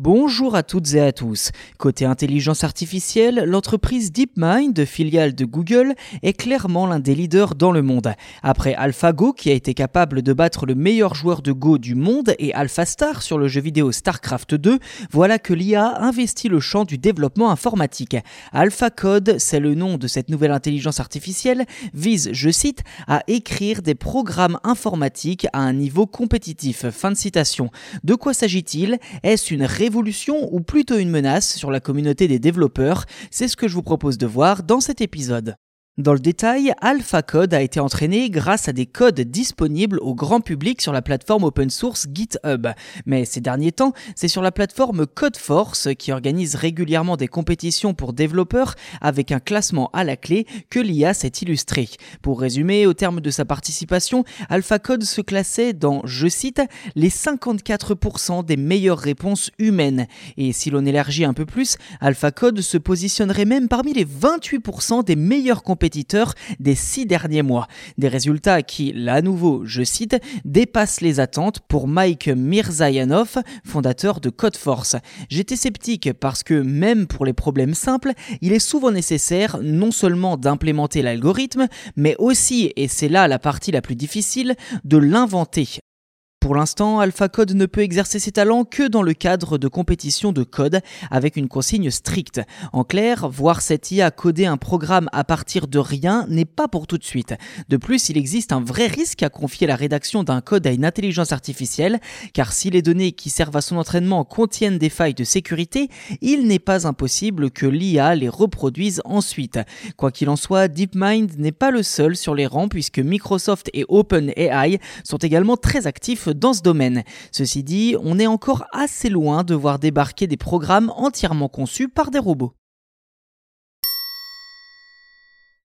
Bonjour à toutes et à tous. Côté intelligence artificielle, l'entreprise DeepMind, filiale de Google, est clairement l'un des leaders dans le monde. Après AlphaGo, qui a été capable de battre le meilleur joueur de Go du monde, et AlphaStar sur le jeu vidéo StarCraft 2, voilà que l'IA investit le champ du développement informatique. AlphaCode, c'est le nom de cette nouvelle intelligence artificielle, vise, je cite, à écrire des programmes informatiques à un niveau compétitif. Fin de citation. De quoi s'agit-il? Est-ce une ou plutôt une menace sur la communauté des développeurs C'est ce que je vous propose de voir dans cet épisode. Dans le détail, AlphaCode a été entraîné grâce à des codes disponibles au grand public sur la plateforme open source GitHub. Mais ces derniers temps, c'est sur la plateforme CodeForce, qui organise régulièrement des compétitions pour développeurs avec un classement à la clé, que l'IA s'est illustré. Pour résumer, au terme de sa participation, AlphaCode se classait dans, je cite, les 54% des meilleures réponses humaines. Et si l'on élargit un peu plus, AlphaCode se positionnerait même parmi les 28% des meilleures des six derniers mois. Des résultats qui, là à nouveau, je cite, dépassent les attentes pour Mike Mirzayanov, fondateur de Codeforce. J'étais sceptique parce que même pour les problèmes simples, il est souvent nécessaire non seulement d'implémenter l'algorithme, mais aussi, et c'est là la partie la plus difficile, de l'inventer. Pour l'instant, AlphaCode ne peut exercer ses talents que dans le cadre de compétitions de code avec une consigne stricte. En clair, voir cette IA coder un programme à partir de rien n'est pas pour tout de suite. De plus, il existe un vrai risque à confier la rédaction d'un code à une intelligence artificielle, car si les données qui servent à son entraînement contiennent des failles de sécurité, il n'est pas impossible que l'IA les reproduise ensuite. Quoi qu'il en soit, DeepMind n'est pas le seul sur les rangs puisque Microsoft et OpenAI sont également très actifs dans ce domaine. Ceci dit, on est encore assez loin de voir débarquer des programmes entièrement conçus par des robots.